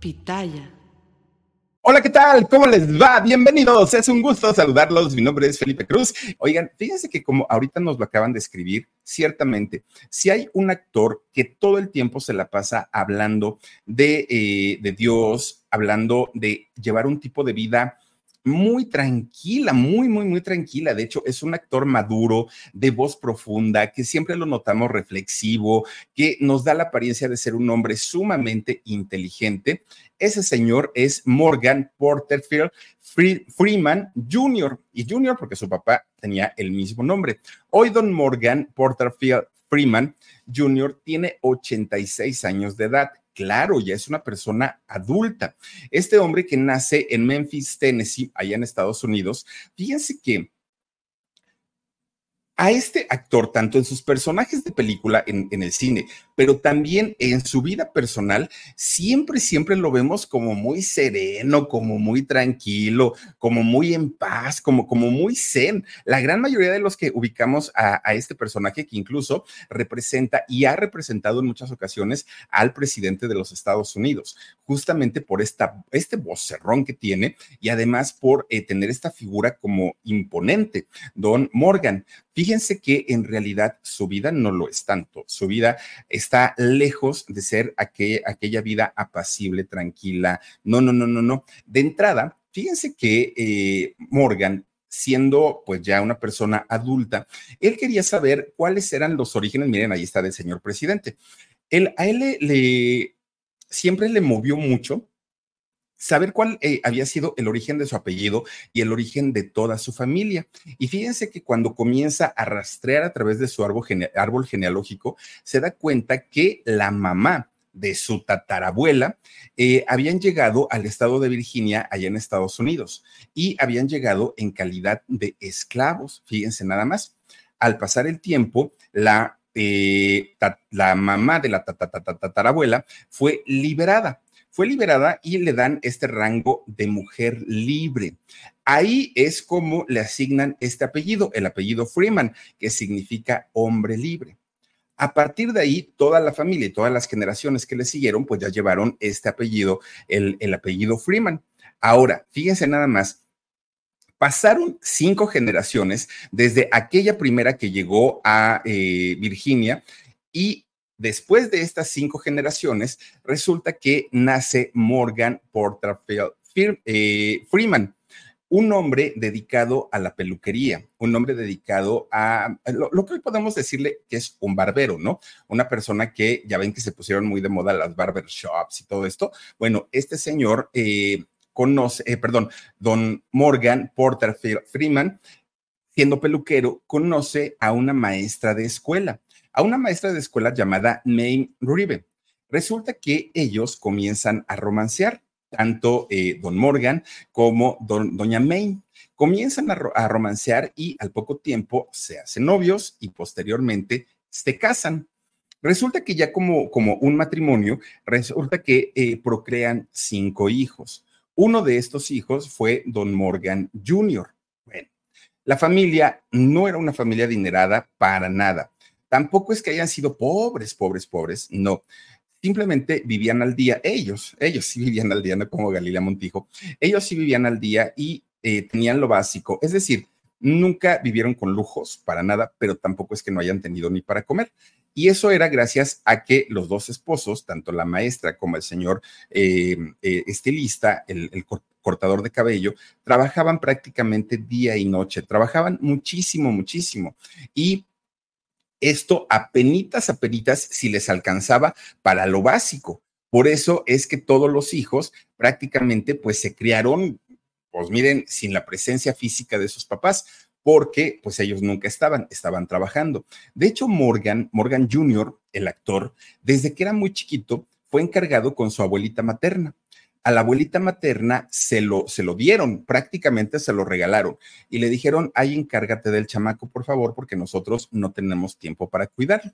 Pitaya. Hola, ¿qué tal? ¿Cómo les va? Bienvenidos. Es un gusto saludarlos. Mi nombre es Felipe Cruz. Oigan, fíjense que como ahorita nos lo acaban de escribir, ciertamente, si hay un actor que todo el tiempo se la pasa hablando de, eh, de Dios, hablando de llevar un tipo de vida muy tranquila, muy, muy, muy tranquila. De hecho, es un actor maduro, de voz profunda, que siempre lo notamos reflexivo, que nos da la apariencia de ser un hombre sumamente inteligente. Ese señor es Morgan Porterfield Free- Freeman Jr. Y Jr. porque su papá tenía el mismo nombre. Hoy don Morgan Porterfield Freeman Jr. tiene 86 años de edad. Claro, ya es una persona adulta. Este hombre que nace en Memphis, Tennessee, allá en Estados Unidos, fíjense que a este actor, tanto en sus personajes de película en, en, el cine, pero también en su vida personal, siempre, siempre lo vemos como muy sereno, como muy tranquilo, como muy en paz, como, como muy zen. La gran mayoría de los que ubicamos a, este personaje que incluso representa y ha representado en muchas ocasiones al presidente de los Estados Unidos, justamente por esta, este vocerrón que tiene y además por eh, tener esta figura como imponente, Don Morgan. Fíjense que en realidad su vida no lo es tanto. Su vida está lejos de ser aquel, aquella vida apacible, tranquila. No, no, no, no, no. De entrada, fíjense que eh, Morgan siendo pues ya una persona adulta, él quería saber cuáles eran los orígenes. Miren, ahí está del señor presidente. Él, a él le siempre le movió mucho saber cuál eh, había sido el origen de su apellido y el origen de toda su familia. Y fíjense que cuando comienza a rastrear a través de su árbol, gene árbol genealógico, se da cuenta que la mamá de su tatarabuela eh, habían llegado al estado de Virginia, allá en Estados Unidos, y habían llegado en calidad de esclavos, fíjense nada más. Al pasar el tiempo, la, eh, la mamá de la tatarabuela fue liberada fue liberada y le dan este rango de mujer libre. Ahí es como le asignan este apellido, el apellido Freeman, que significa hombre libre. A partir de ahí, toda la familia y todas las generaciones que le siguieron, pues ya llevaron este apellido, el, el apellido Freeman. Ahora, fíjense nada más, pasaron cinco generaciones desde aquella primera que llegó a eh, Virginia y después de estas cinco generaciones, resulta que nace Morgan Porterfield eh, Freeman, un hombre dedicado a la peluquería, un hombre dedicado a lo, que hoy podemos decirle que es un barbero, ¿no? Una persona que ya ven que se pusieron muy de moda las barbershops y todo esto. Bueno, este señor eh, conoce, eh, perdón, don Morgan Porterfield Freeman, siendo peluquero, conoce a una maestra de escuela a una maestra de escuela llamada May Rive. Resulta que ellos comienzan a romancear, tanto eh, don Morgan como don, doña May. Comienzan a, a, romancear y al poco tiempo se hacen novios y posteriormente se casan. Resulta que ya como, como un matrimonio, resulta que eh, procrean cinco hijos. Uno de estos hijos fue don Morgan Jr. Bueno, la familia no era una familia adinerada para nada Tampoco es que hayan sido pobres, pobres, pobres, no. Simplemente vivían al día, ellos, ellos sí vivían al día, no como Galilea Montijo, ellos sí vivían al día y eh, tenían lo básico, es decir, Nunca vivieron con lujos, para nada, pero tampoco es que no hayan tenido ni para comer. Y eso era gracias a que los dos esposos, tanto la maestra como el señor eh, eh, estilista, el, el cortador de cabello, trabajaban prácticamente día y noche, trabajaban muchísimo, muchísimo. Y esto apenitas, apenitas, si les alcanzaba para lo básico. Por eso es que todos los hijos prácticamente pues se criaron, pues miren, sin la presencia física de sus papás, porque pues ellos nunca estaban, estaban trabajando. De hecho, Morgan, Morgan Jr., el actor, desde que era muy chiquito, fue encargado con su abuelita materna a la abuelita materna se lo, se lo dieron, prácticamente se lo regalaron y le dijeron, ahí encárgate del chamaco, por favor, porque nosotros no tenemos tiempo para cuidarlo.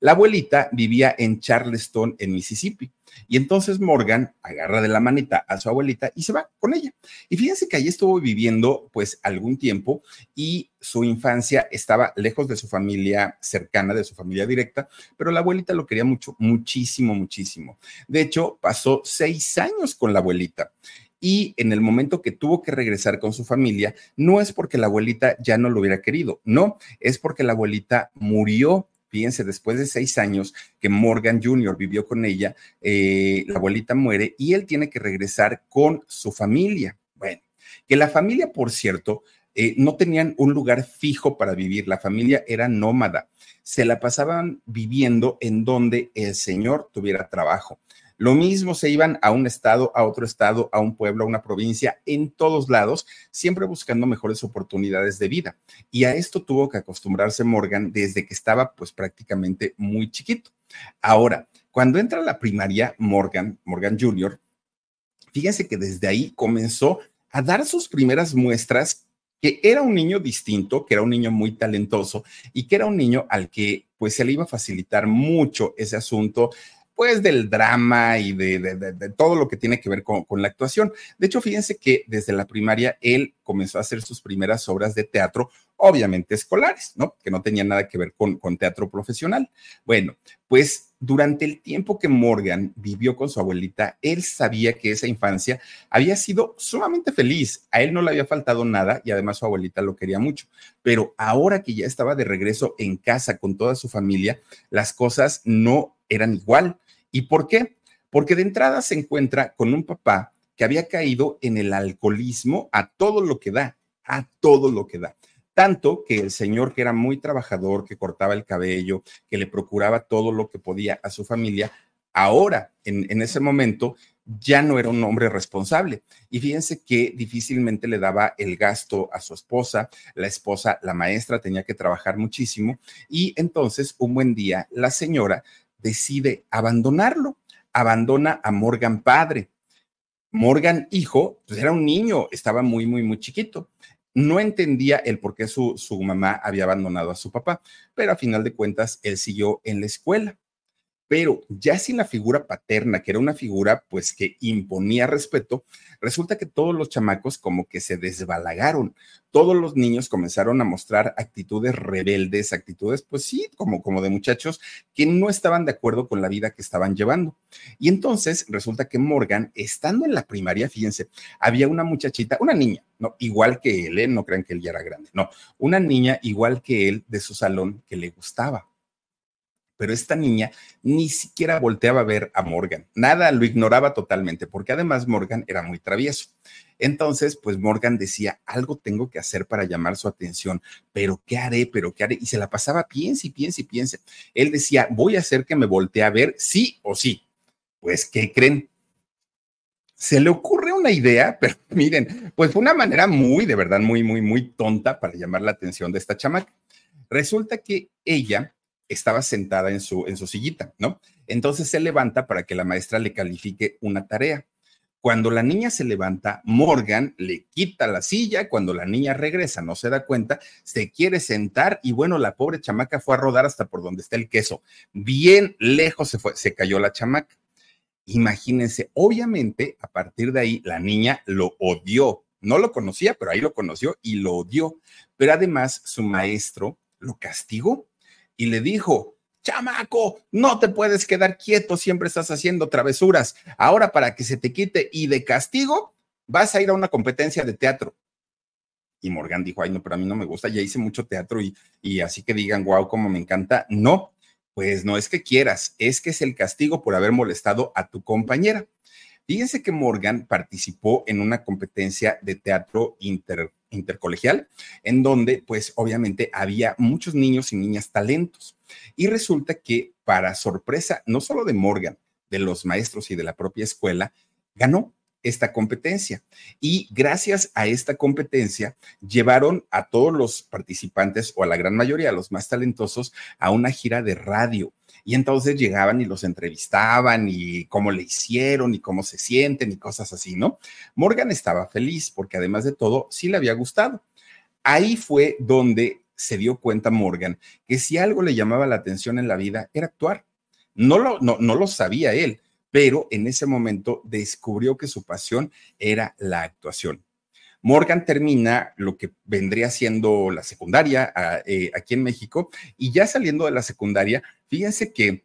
La abuelita vivía en Charleston, en Mississippi. Y entonces Morgan agarra de la manita a su abuelita y se va con ella. Y fíjense que allí estuvo viviendo pues algún tiempo y su infancia estaba lejos de su familia cercana, de su familia directa, pero la abuelita lo quería mucho, muchísimo, muchísimo. De hecho, pasó seis años con la abuelita y en el momento que tuvo que regresar con su familia, no es porque la abuelita ya no lo hubiera querido, no, es porque la abuelita murió Fíjense, después de seis años que Morgan Jr. vivió con ella, eh, la abuelita muere y él tiene que regresar con su familia. Bueno, que la familia, por cierto, eh, no tenían un lugar fijo para vivir, la familia era nómada, se la pasaban viviendo en donde el señor tuviera trabajo. Lo mismo se iban a un estado, a otro estado, a un pueblo, a una provincia, en todos lados, siempre buscando mejores oportunidades de vida. Y a esto tuvo que acostumbrarse Morgan desde que estaba pues prácticamente muy chiquito. Ahora, cuando entra a la primaria, Morgan, Morgan Jr., fíjense que desde ahí comenzó a dar sus primeras muestras que era un niño distinto, que era un niño muy talentoso y que era un niño al que pues se le iba a facilitar mucho ese asunto pues del drama y de, todo lo que tiene que ver con, la actuación. De hecho, fíjense que desde la primaria él comenzó a hacer sus primeras obras de teatro, obviamente escolares, ¿no? Que no tenían nada que ver con, con teatro profesional. Bueno, pues durante el tiempo que Morgan vivió con su abuelita, él sabía que esa infancia había sido sumamente feliz. A él no le había faltado nada y además su abuelita lo quería mucho. Pero ahora que ya estaba de regreso en casa con toda su familia, las cosas no eran igual. ¿Y por qué? Porque de entrada se encuentra con un papá que había caído en el alcoholismo a todo lo que da, a todo lo que da. Tanto que el señor, que era muy trabajador, que cortaba el cabello, que le procuraba todo lo que podía a su familia, ahora, en, ese momento, ya no era un hombre responsable. Y fíjense que difícilmente le daba el gasto a su esposa. La esposa, la maestra, tenía que trabajar muchísimo. Y entonces, un buen día, la señora decide abandonarlo, abandona a Morgan padre. Morgan hijo, pues era un niño, estaba muy, muy, muy chiquito. No entendía el por qué su, su mamá había abandonado a su papá, pero a final de cuentas él siguió en la escuela pero ya sin la figura paterna, que era una figura pues que imponía respeto, resulta que todos los chamacos como que se desbalagaron. Todos los niños comenzaron a mostrar actitudes rebeldes, actitudes pues sí, como como de muchachos que no estaban de acuerdo con la vida que estaban llevando. Y entonces resulta que Morgan, estando en la primaria, fíjense, había una muchachita, una niña, no, igual que él, ¿eh? no crean que él ya era grande, no, una niña igual que él de su salón que le gustaba pero esta niña ni siquiera volteaba a ver a Morgan, nada, lo ignoraba totalmente, porque además Morgan era muy travieso. Entonces, pues Morgan decía, algo tengo que hacer para llamar su atención, pero ¿qué haré? ¿Pero qué haré? Y se la pasaba, piense y piense y piense. Él decía, voy a hacer que me voltee a ver, sí o sí. Pues, ¿qué creen? Se le ocurre una idea, pero miren, pues fue una manera muy, de verdad, muy, muy, muy tonta para llamar la atención de esta chamaca. Resulta que ella estaba sentada en su, en su sillita, ¿no? Entonces se levanta para que la maestra le califique una tarea. Cuando la niña se levanta, Morgan le quita la silla, cuando la niña regresa, no se da cuenta, se quiere sentar y bueno, la pobre chamaca fue a rodar hasta por donde está el queso. Bien lejos se fue, se cayó la chamaca. Imagínense, obviamente, a partir de ahí la niña lo odió. No lo conocía, pero ahí lo conoció y lo odió. Pero además su maestro lo castigó y le dijo, chamaco, no te puedes quedar quieto, siempre estás haciendo travesuras. Ahora para que se te quite y de castigo, vas a ir a una competencia de teatro. Y Morgan dijo, ay, no, pero a mí no me gusta, ya hice mucho teatro y, y así que digan, wow, cómo me encanta. No, pues no es que quieras, es que es el castigo por haber molestado a tu compañera. Fíjense que Morgan participó en una competencia de teatro intercolegial, en donde pues obviamente había muchos niños y niñas talentos. Y resulta que para sorpresa no solo de Morgan, de los maestros y de la propia escuela, ganó esta competencia. Y gracias a esta competencia, llevaron a todos los participantes, o a la gran mayoría, a los más talentosos, a una gira de radio. Y entonces llegaban y los entrevistaban y cómo le hicieron y cómo se sienten y cosas así, ¿no? Morgan estaba feliz porque además de todo, sí le había gustado. Ahí fue donde se dio cuenta Morgan que si algo le llamaba la atención en la vida era actuar. No lo, no, no lo sabía él, pero en ese momento descubrió que su pasión era la actuación. Morgan termina lo que vendría siendo la secundaria eh, aquí en México y ya saliendo de la secundaria, fíjense que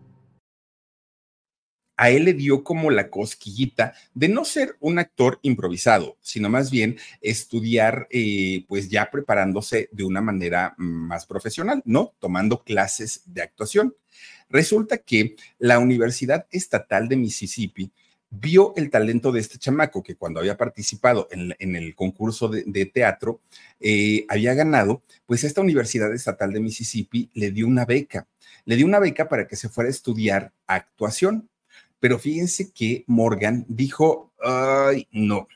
a él le dio como la cosquillita de no ser un actor improvisado, sino más bien estudiar, eh, pues ya preparándose de una manera más profesional, ¿no? Tomando clases de actuación. Resulta que la Universidad Estatal de Mississippi vio el talento de este chamaco que cuando había participado en, el concurso de, teatro eh, había ganado, pues esta Universidad Estatal de Mississippi le dio una beca, le dio una beca para que se fuera a estudiar actuación. Pero fíjense que Morgan dijo, ay, no.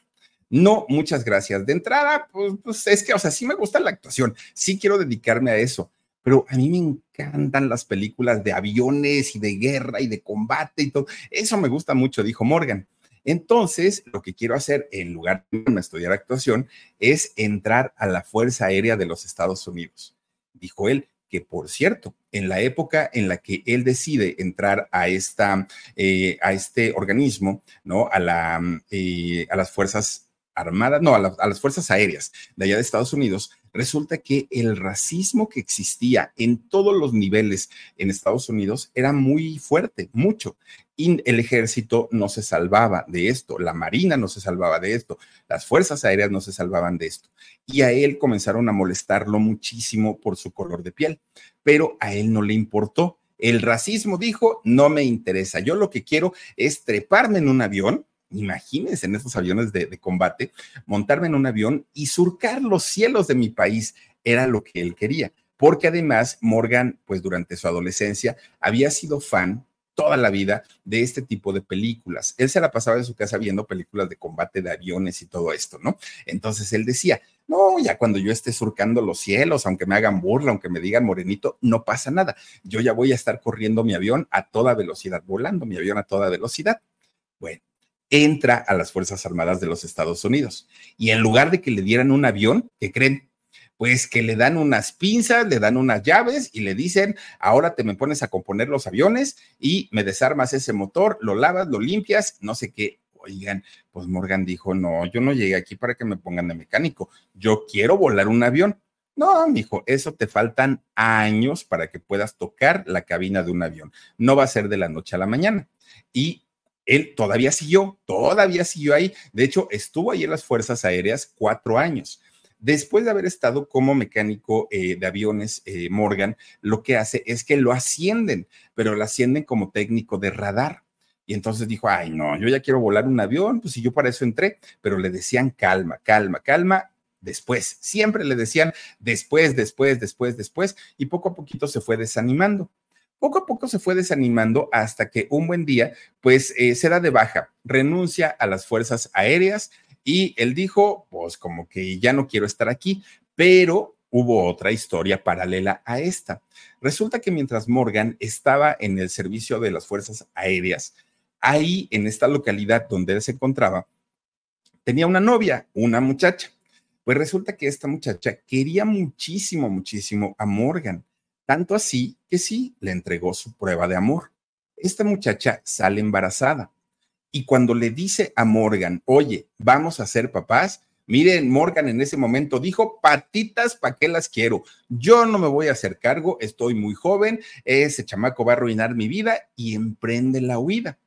No, muchas gracias. De entrada, pues, pues, es que, o sea, sí me gusta la actuación, sí quiero dedicarme a eso, pero a mí me encantan las películas de aviones y de guerra y de combate y todo. Eso me gusta mucho, dijo Morgan. Entonces, lo que quiero hacer en lugar de estudiar actuación es entrar a la Fuerza Aérea de los Estados Unidos. Dijo él, que por cierto, en la época en la que él decide entrar a, esta, eh, a este organismo, ¿no? A, la, eh, a las Fuerzas Armadas, no, a, las Fuerzas Aéreas de allá de Estados Unidos, resulta que el racismo que existía en todos los niveles en Estados Unidos era muy fuerte, mucho. Y el ejército no se salvaba de esto, la marina no se salvaba de esto, las fuerzas aéreas no se salvaban de esto. Y a él comenzaron a molestarlo muchísimo por su color de piel, pero a él no le importó. El racismo dijo, no me interesa, yo lo que quiero es treparme en un avión, imagínense en estos aviones de, de, combate, montarme en un avión y surcar los cielos de mi país, era lo que él quería. Porque además Morgan, pues durante su adolescencia, había sido fan toda la vida de este tipo de películas. Él se la pasaba en su casa viendo películas de combate de aviones y todo esto, ¿no? Entonces él decía, no, ya cuando yo esté surcando los cielos, aunque me hagan burla, aunque me digan morenito, no pasa nada. Yo ya voy a estar corriendo mi avión a toda velocidad, volando mi avión a toda velocidad. Bueno, entra a las Fuerzas Armadas de los Estados Unidos y en lugar de que le dieran un avión, ¿qué creen? Pues que le dan unas pinzas, le dan unas llaves y le dicen, ahora te me pones a componer los aviones y me desarmas ese motor, lo lavas, lo limpias, no sé qué. Oigan, pues Morgan dijo, no, yo no llegué aquí para que me pongan de mecánico, yo quiero volar un avión. No, mijo, eso te faltan años para que puedas tocar la cabina de un avión. No va a ser de la noche a la mañana. Y él todavía siguió, todavía siguió ahí. De hecho, estuvo ahí en las Fuerzas Aéreas cuatro años. Después de haber estado como mecánico eh, de aviones, eh, Morgan lo que hace es que lo ascienden, pero lo ascienden como técnico de radar. Y entonces dijo, ay, no, yo ya quiero volar un avión, pues si yo para eso entré, pero le decían calma, calma, calma, después. Siempre le decían después, después, después, después, y poco a poquito se fue desanimando. Poco a poco se fue desanimando hasta que un buen día, pues eh, se da de baja, renuncia a las fuerzas aéreas y él dijo, pues como que ya no quiero estar aquí, pero hubo otra historia paralela a esta. Resulta que mientras Morgan estaba en el servicio de las fuerzas aéreas, ahí en esta localidad donde él se encontraba, tenía una novia, una muchacha. Pues resulta que esta muchacha quería muchísimo, muchísimo a Morgan, tanto así que sí, le entregó su prueba de amor. Esta muchacha sale embarazada y cuando le dice a Morgan, oye, vamos a ser papás, Miren, Morgan en ese momento dijo, patitas, ¿para qué las quiero? Yo no me voy a hacer cargo, estoy muy joven, ese chamaco va a arruinar mi vida y emprende la huida.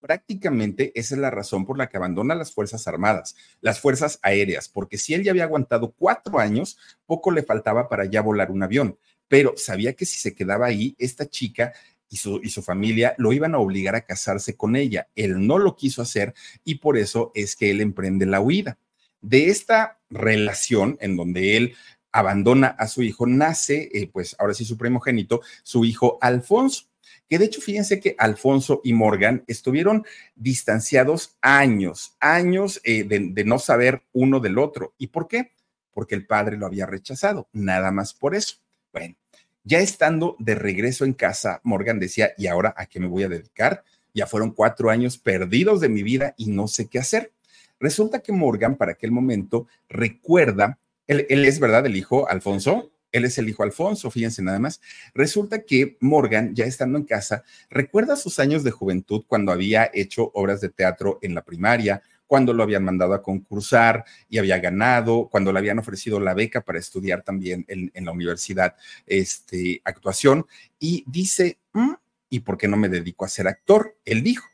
Prácticamente esa es la razón por la que abandona las Fuerzas Armadas, las Fuerzas Aéreas, porque si él ya había aguantado cuatro años, poco le faltaba para ya volar un avión, pero sabía que si se quedaba ahí, esta chica y su, y su, familia lo iban a obligar a casarse con ella. Él no lo quiso hacer y por eso es que él emprende la huida. De esta relación en donde él abandona a su hijo, nace, eh, pues ahora sí su primogénito, su hijo Alfonso que de hecho fíjense que Alfonso y Morgan estuvieron distanciados años, años eh, de, de, no saber uno del otro. ¿Y por qué? Porque el padre lo había rechazado, nada más por eso. Bueno, ya estando de regreso en casa, Morgan decía, ¿y ahora a qué me voy a dedicar? Ya fueron cuatro años perdidos de mi vida y no sé qué hacer. Resulta que Morgan, para aquel momento, recuerda, él, él es, ¿verdad?, el hijo Alfonso, él es el hijo Alfonso, fíjense nada más. Resulta que Morgan, ya estando en casa, recuerda sus años de juventud cuando había hecho obras de teatro en la primaria, cuando lo habían mandado a concursar y había ganado, cuando le habían ofrecido la beca para estudiar también en, la universidad este, actuación, y dice, mm, ¿y por qué no me dedico a ser actor? Él dijo.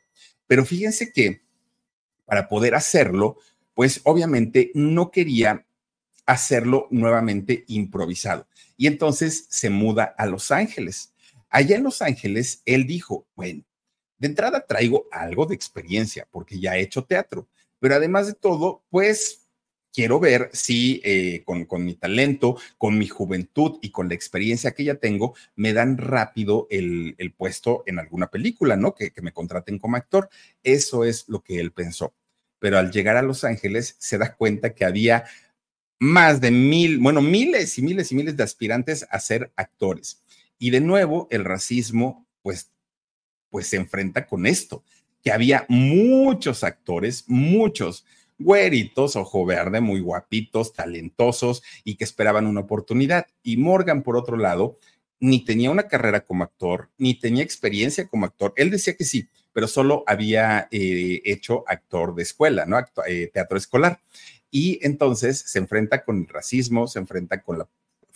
Pero fíjense que para poder hacerlo, pues obviamente no quería hacerlo nuevamente improvisado. Y entonces se muda a Los Ángeles. Allá en Los Ángeles, él dijo, bueno, de entrada traigo algo de experiencia porque ya he hecho teatro, pero además de todo, pues quiero ver si eh, con, con, mi talento, con mi juventud y con la experiencia que ya tengo, me dan rápido el, el puesto en alguna película, ¿no? Que, que me contraten como actor. Eso es lo que él pensó. Pero al llegar a Los Ángeles se da cuenta que había más de mil, bueno, miles y miles y miles de aspirantes a ser actores. Y de nuevo, el racismo, pues, pues se enfrenta con esto, que había muchos actores, muchos güeritos, ojo verde, muy guapitos, talentosos y que esperaban una oportunidad. Y Morgan, por otro lado, ni tenía una carrera como actor, ni tenía experiencia como actor. Él decía que sí, pero solo había eh, hecho actor de escuela, ¿no? Eh, teatro escolar y entonces se enfrenta con el racismo, se enfrenta con la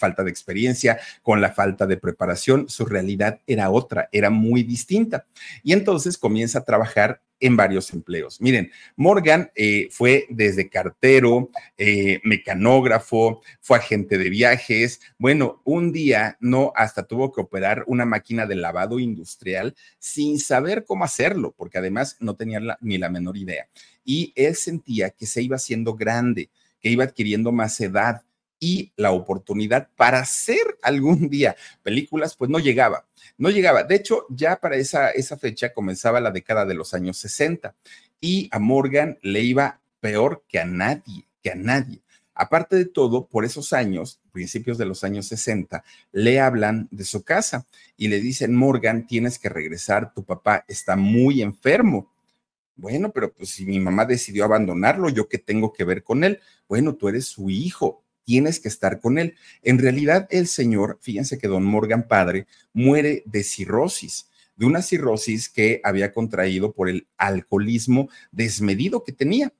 falta de experiencia, con la falta de preparación, su realidad era otra, era muy distinta. Y entonces comienza a trabajar en varios empleos. Miren, Morgan eh, fue desde cartero, eh, mecanógrafo, fue agente de viajes. Bueno, un día no, hasta tuvo que operar una máquina de lavado industrial sin saber cómo hacerlo, porque además no tenía ni la menor idea y él sentía que se iba haciendo grande, que iba adquiriendo más edad y la oportunidad para hacer algún día películas, pues no llegaba, no llegaba. De hecho, ya para esa, esa fecha comenzaba la década de los años 60 y a Morgan le iba peor que a nadie, que a nadie. Aparte de todo, por esos años, principios de los años 60, le hablan de su casa y le dicen, Morgan, tienes que regresar, tu papá está muy enfermo. Bueno, pero pues si mi mamá decidió abandonarlo, ¿yo qué tengo que ver con él? Bueno, tú eres su hijo, tienes que estar con él. En realidad, el señor, fíjense que don Morgan padre muere de cirrosis, de una cirrosis que había contraído por el alcoholismo desmedido que tenía.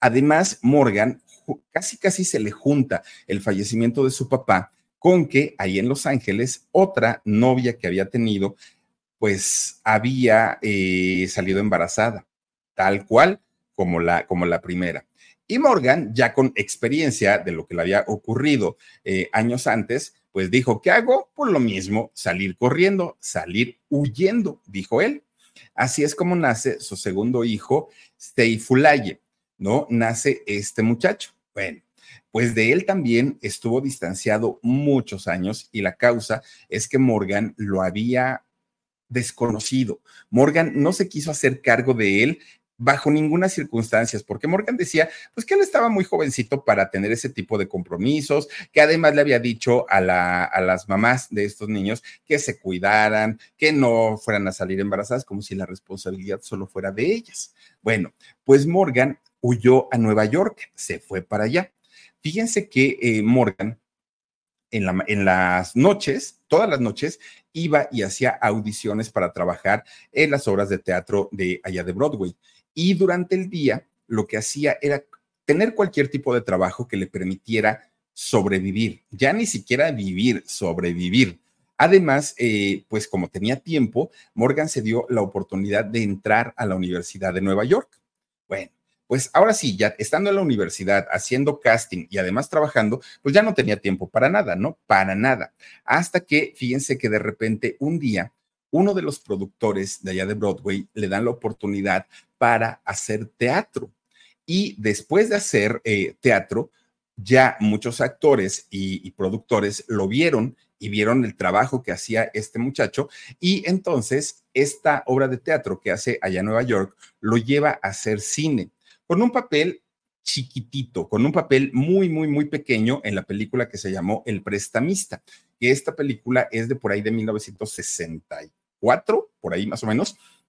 Además, Morgan casi casi se le junta el fallecimiento de su papá con que ahí en Los Ángeles otra novia que había tenido, pues había eh, salido embarazada tal cual como la, como la primera. Y Morgan, ya con experiencia de lo que le había ocurrido eh, años antes, pues dijo, ¿qué hago? Por lo mismo, salir corriendo, salir huyendo, dijo él. Así es como nace su segundo hijo, Steifulaye, ¿no? Nace este muchacho. Bueno, pues de él también estuvo distanciado muchos años y la causa es que Morgan lo había desconocido. Morgan no se quiso hacer cargo de él bajo ninguna circunstancia, porque Morgan decía, pues que él estaba muy jovencito para tener ese tipo de compromisos, que además le había dicho a, la, a las mamás de estos niños que se cuidaran, que no fueran a salir embarazadas, como si la responsabilidad solo fuera de ellas. Bueno, pues Morgan huyó a Nueva York, se fue para allá. Fíjense que eh, Morgan en, en, las noches, todas las noches, iba y hacía audiciones para trabajar en las obras de teatro de allá de Broadway. Y durante el día lo que hacía era tener cualquier tipo de trabajo que le permitiera sobrevivir, ya ni siquiera vivir, sobrevivir. Además, eh, pues como tenía tiempo, Morgan se dio la oportunidad de entrar a la Universidad de Nueva York. Bueno, pues ahora sí, ya estando en la universidad, haciendo casting y además trabajando, pues ya no tenía tiempo para nada, ¿no? Para nada. Hasta que, fíjense que de repente un día, uno de los productores de allá de Broadway le dan la oportunidad para hacer teatro. Y después de hacer eh, teatro, ya muchos actores y, productores lo vieron y vieron el trabajo que hacía este muchacho y entonces esta obra de teatro que hace allá en Nueva York lo lleva a hacer cine con un papel chiquitito, con un papel muy, muy, muy pequeño en la película que se llamó El Prestamista, que esta película es de por ahí de 1964, por ahí más o menos,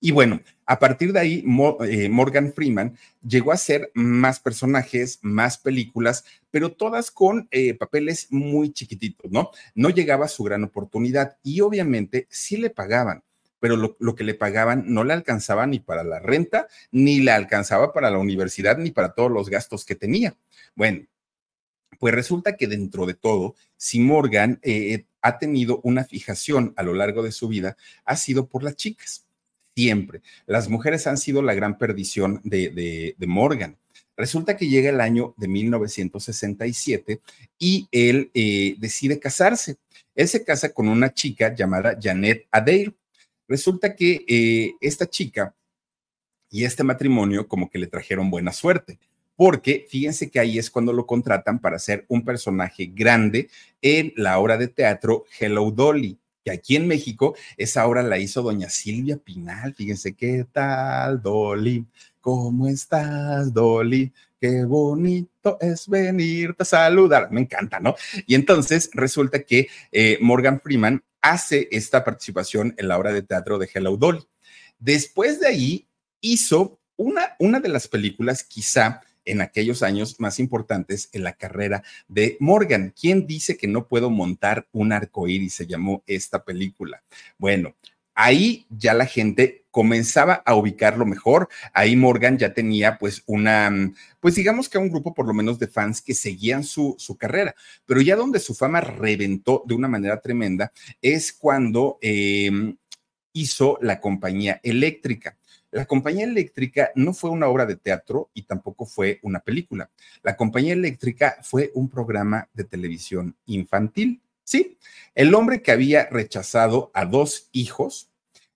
Y bueno, a partir de ahí, eh, Morgan Freeman llegó a hacer más personajes, más películas, pero todas con eh, papeles muy chiquititos, ¿no? No llegaba a su gran oportunidad y obviamente sí le pagaban, pero lo, que le pagaban no le alcanzaba ni para la renta, ni le alcanzaba para la universidad, ni para todos los gastos que tenía. Bueno, pues resulta que dentro de todo, si Morgan eh, ha tenido una fijación a lo largo de su vida, ha sido por las chicas siempre. Las mujeres han sido la gran perdición de, Morgan. Resulta que llega el año de 1967 y él eh, decide casarse. Él se casa con una chica llamada Janet Adair. Resulta que eh, esta chica y este matrimonio como que le trajeron buena suerte, porque fíjense que ahí es cuando lo contratan para ser un personaje grande en la obra de teatro Hello Dolly que aquí en México esa obra la hizo doña Silvia Pinal. Fíjense qué tal, Dolly. ¿Cómo estás, Dolly? Qué bonito es venirte a saludar. Me encanta, ¿no? Y entonces resulta que eh, Morgan Freeman hace esta participación en la obra de teatro de Hello Dolly. Después de ahí hizo una, una de las películas quizá en aquellos años más importantes en la carrera de Morgan. ¿Quién dice que no puedo montar un arco iris? Se llamó esta película. Bueno, ahí ya la gente comenzaba a ubicarlo mejor. Ahí Morgan ya tenía pues una, pues digamos que un grupo por lo menos de fans que seguían su, su carrera, pero ya donde su fama reventó de una manera tremenda es cuando em, hizo la compañía eléctrica. La compañía eléctrica no fue una obra de teatro y tampoco fue una película. La compañía eléctrica fue un programa de televisión infantil. Sí, el hombre que había rechazado a dos hijos,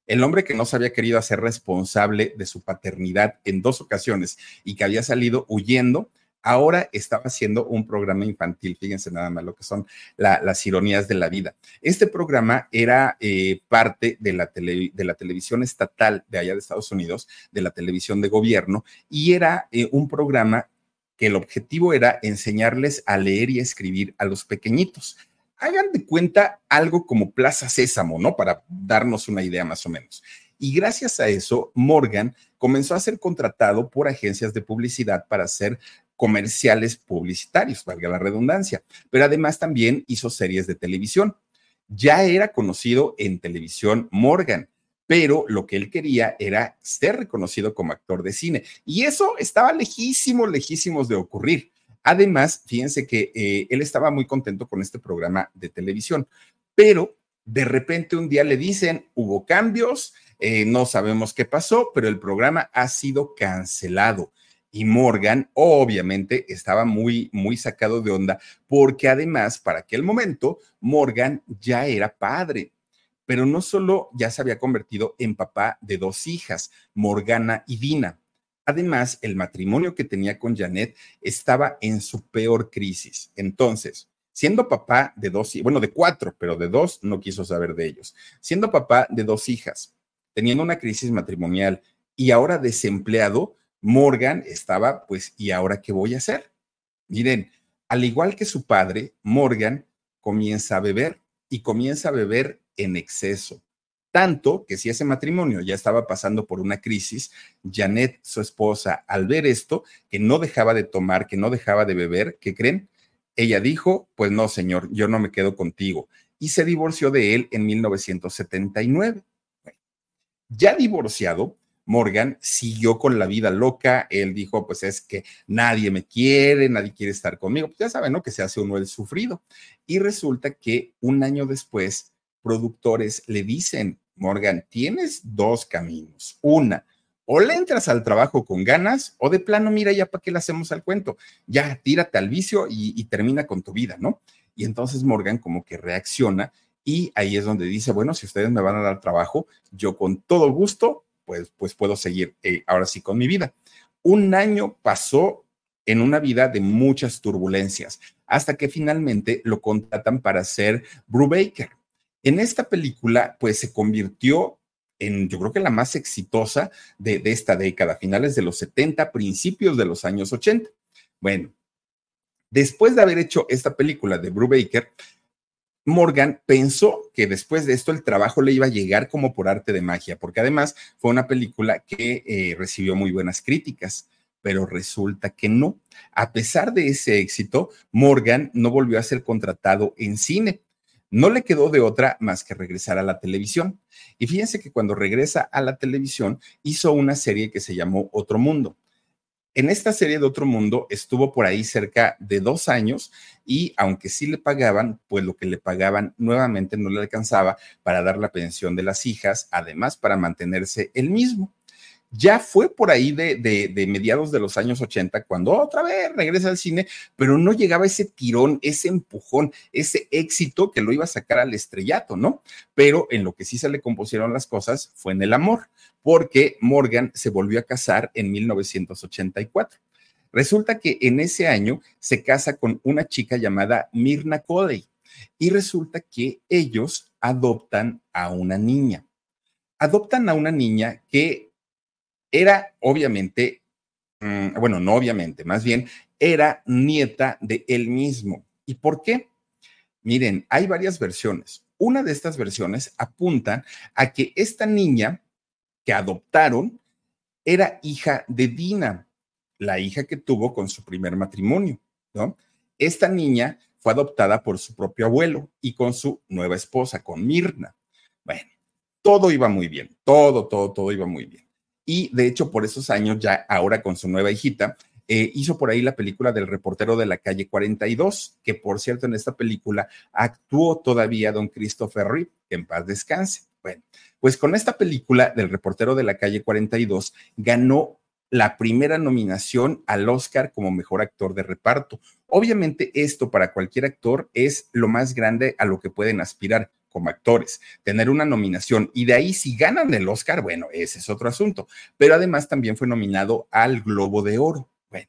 el hombre que no se había querido hacer responsable de su paternidad en dos ocasiones y que había salido huyendo, ahora estaba haciendo un programa infantil. Fíjense nada más lo que son las ironías de la vida. Este programa era eh, parte de la, de la televisión estatal de allá de Estados Unidos, de la televisión de gobierno, y era eh, un programa que el objetivo era enseñarles a leer y escribir a los pequeñitos. Hagan de cuenta algo como Plaza Sésamo, ¿no? Para darnos una idea más o menos. Y gracias a eso, Morgan comenzó a ser contratado por agencias de publicidad para hacer comerciales publicitarios, valga la redundancia, pero además también hizo series de televisión. Ya era conocido en televisión Morgan, pero lo que él quería era ser reconocido como actor de cine y eso estaba lejísimo, lejísimos de ocurrir. Además, fíjense que eh, él estaba muy contento con este programa de televisión, pero de repente un día le dicen, hubo cambios, eh, no sabemos qué pasó, pero el programa ha sido cancelado y Morgan obviamente estaba muy, muy sacado de onda porque además para aquel momento Morgan ya era padre, pero no solo ya se había convertido en papá de dos hijas, Morgana y Dina. Además, el matrimonio que tenía con Janet estaba en su peor crisis. Entonces, siendo papá de dos, bueno, de cuatro, pero de dos no quiso saber de ellos. Siendo papá de dos hijas, teniendo una crisis matrimonial y ahora desempleado, Morgan estaba, pues, ¿y ahora qué voy a hacer? Miren, al igual que su padre, Morgan comienza a beber y comienza a beber en exceso. Tanto que si ese matrimonio ya estaba pasando por una crisis, Janet, su esposa, al ver esto, que no dejaba de tomar, que no dejaba de beber, ¿qué creen? Ella dijo, pues no, señor, yo no me quedo contigo. Y se divorció de él en 1979. ya divorciado, Morgan siguió con la vida loca. Él dijo, pues es que nadie me quiere, nadie quiere estar conmigo. Pues ya saben, ¿no? Que se hace uno el sufrido. Y resulta que un año después, productores le dicen, Morgan, tienes dos caminos. Una, o le entras al trabajo con ganas, o de plano, mira, ya para qué le hacemos al cuento. Ya tírate al vicio y, termina con tu vida, ¿no? Y entonces Morgan como que reacciona y ahí es donde dice, bueno, si ustedes me van a dar trabajo, yo con todo gusto, pues, pues puedo seguir eh, ahora sí con mi vida. Un año pasó en una vida de muchas turbulencias, hasta que finalmente lo contratan para ser Brubaker. En esta película, pues se convirtió en, yo creo que la más exitosa de, esta década, finales de los 70, principios de los años 80. Bueno, después de haber hecho esta película de Brubaker, Morgan pensó que después de esto el trabajo le iba a llegar como por arte de magia, porque además fue una película que eh, recibió muy buenas críticas, pero resulta que no. A pesar de ese éxito, Morgan no volvió a ser contratado en cine. No le quedó de otra más que regresar a la televisión. Y fíjense que cuando regresa a la televisión hizo una serie que se llamó Otro Mundo. En esta serie de Otro Mundo estuvo por ahí cerca de dos años y aunque sí le pagaban, pues lo que le pagaban nuevamente no le alcanzaba para dar la pensión de las hijas, además para mantenerse él mismo ya fue por ahí de, mediados de los años 80, cuando otra vez regresa al cine, pero no llegaba ese tirón, ese empujón, ese éxito que lo iba a sacar al estrellato, ¿no? Pero en lo que sí se le compusieron las cosas fue en el amor, porque Morgan se volvió a casar en 1984. Resulta que en ese año se casa con una chica llamada Mirna Cody y resulta que ellos adoptan a una niña. Adoptan a una niña que era obviamente, mm, bueno, no obviamente, más bien, era nieta de él mismo. ¿Y por qué? Miren, hay varias versiones. Una de estas versiones apunta a que esta niña que adoptaron era hija de Dina, la hija que tuvo con su primer matrimonio, ¿no? Esta niña fue adoptada por su propio abuelo y con su nueva esposa, con Mirna. Bueno, todo iba muy bien, todo, todo, todo iba muy bien. Y de hecho, por esos años, ya ahora con su nueva hijita, eh, hizo por ahí la película del reportero de la calle 42, que por cierto en esta película actuó todavía don Christopher Reeve, que en paz descanse. Bueno, pues con esta película del reportero de la calle 42 ganó la primera nominación al Oscar como mejor actor de reparto. Obviamente esto para cualquier actor es lo más grande a lo que pueden aspirar como actores, tener una nominación y de ahí si ganan el Oscar, bueno, ese es otro asunto, pero además también fue nominado al Globo de Oro. Bueno,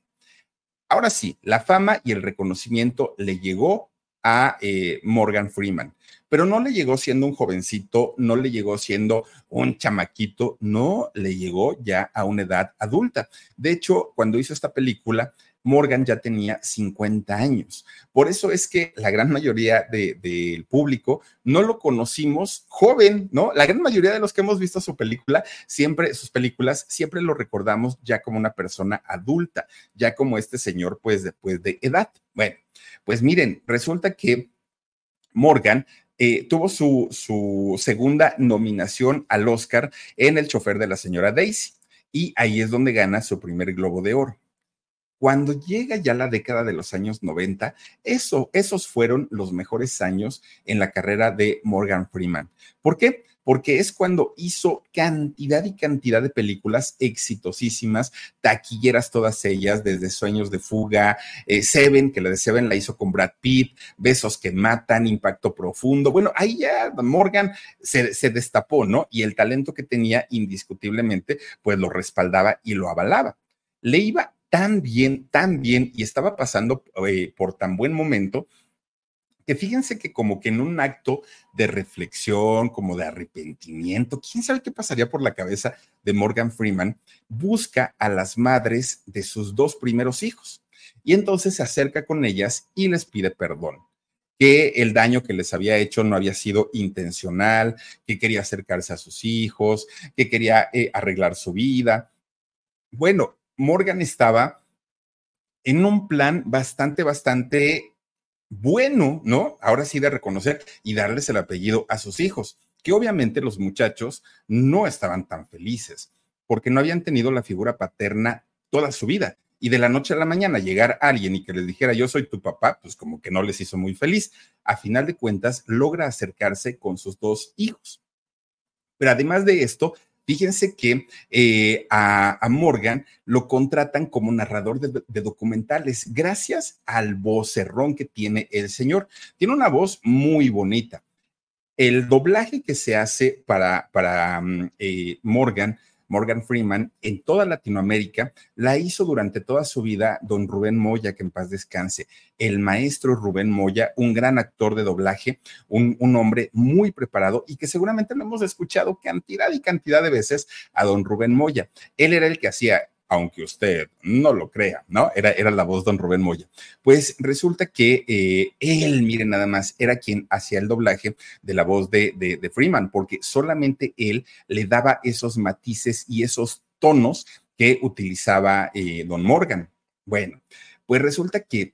ahora sí, la fama y el reconocimiento le llegó a eh, Morgan Freeman, pero no le llegó siendo un jovencito, no le llegó siendo un chamaquito, no le llegó ya a una edad adulta. De hecho, cuando hizo esta película, Morgan ya tenía 50 años. Por eso es que la gran mayoría del público no lo conocimos joven, ¿no? La gran mayoría de los que hemos visto su película, siempre, sus películas, siempre lo recordamos ya como una persona adulta, ya como este señor, pues, después de edad. Bueno, pues miren, resulta que Morgan eh, tuvo su, su segunda nominación al Oscar en El chofer de la señora Daisy. Y ahí es donde gana su primer Globo de Oro. Cuando llega ya la década de los años 90, eso, esos fueron los mejores años en la carrera de Morgan Freeman. ¿Por qué? Porque es cuando hizo cantidad y cantidad de películas exitosísimas, taquilleras todas ellas, desde Sueños de Fuga, eh, Seven, que la de Seven la hizo con Brad Pitt, Besos que Matan, Impacto Profundo. Bueno, ahí ya Morgan se, se destapó, ¿no? Y el talento que tenía indiscutiblemente, pues lo respaldaba y lo avalaba. le iba tan bien, tan bien y estaba pasando eh, por tan buen momento que fíjense que como que en un acto de reflexión, como de arrepentimiento, quién sabe qué pasaría por la cabeza de Morgan Freeman, busca a las madres de sus dos primeros hijos y entonces se acerca con ellas y les pide perdón que el daño que les había hecho no había sido intencional, que quería acercarse a sus hijos, que quería eh, arreglar su vida. Bueno, Morgan estaba en un plan bastante, bastante bueno, ¿no? Ahora sí de reconocer y darles el apellido a sus hijos, que obviamente los muchachos no estaban tan felices porque no habían tenido la figura paterna toda su vida. Y de la noche a la mañana llegar alguien y que les dijera yo soy tu papá, pues como que no les hizo muy feliz. A final de cuentas, logra acercarse con sus dos hijos. Pero además de esto, Fíjense que eh, a, Morgan lo contratan como narrador de, documentales gracias al vocerrón que tiene el señor. Tiene una voz muy bonita. El doblaje que se hace para, para mm, eh, Morgan Morgan Freeman, en toda Latinoamérica, la hizo durante toda su vida don Rubén Moya, que en paz descanse. El maestro Rubén Moya, un gran actor de doblaje, un, un hombre muy preparado y que seguramente lo hemos escuchado cantidad y cantidad de veces a don Rubén Moya. Él era el que hacía aunque usted no lo crea, ¿no? Era, era la voz don Rubén Moya. Pues resulta que eh, él, miren nada más, era quien hacía el doblaje de la voz de, de, Freeman, porque solamente él le daba esos matices y esos tonos que utilizaba eh, don Morgan. Bueno, pues resulta que